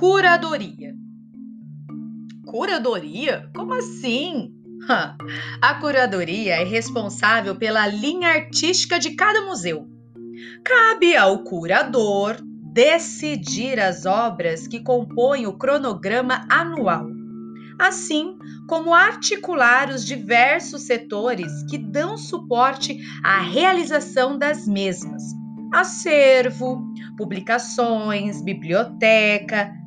Curadoria. Curadoria? Como assim? A curadoria é responsável pela linha artística de cada museu. Cabe ao curador decidir as obras que compõem o cronograma anual, assim como articular os diversos setores que dão suporte à realização das mesmas: acervo, publicações, biblioteca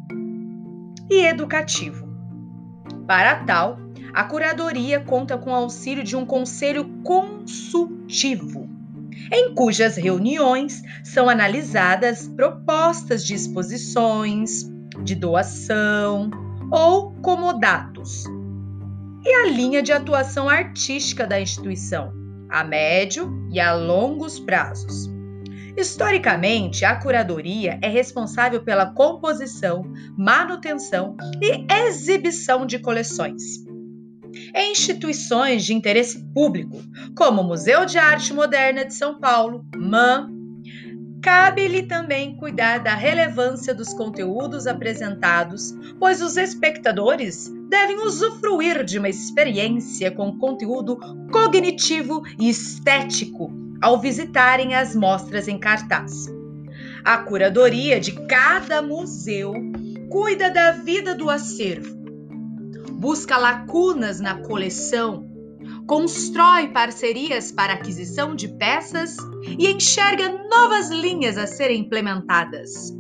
e educativo. Para tal, a curadoria conta com o auxílio de um conselho consultivo, em cujas reuniões são analisadas propostas de exposições, de doação ou comodatos, e a linha de atuação artística da instituição, a médio e a longos prazos. Historicamente, a curadoria é responsável pela composição, manutenção e exibição de coleções. Em instituições de interesse público, como o Museu de Arte Moderna de São Paulo, MAM, cabe-lhe também cuidar da relevância dos conteúdos apresentados, pois os espectadores devem usufruir de uma experiência com conteúdo cognitivo e estético ao visitarem as mostras em cartaz. A curadoria de cada museu cuida da vida do acervo, busca lacunas na coleção, constrói parcerias para aquisição de peças e enxerga novas linhas a serem implementadas.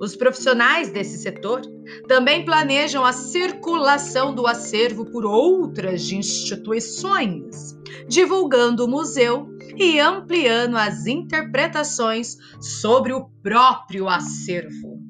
Os profissionais desse setor também planejam a circulação do acervo por outras instituições, divulgando o museu e ampliando as interpretações sobre o próprio acervo.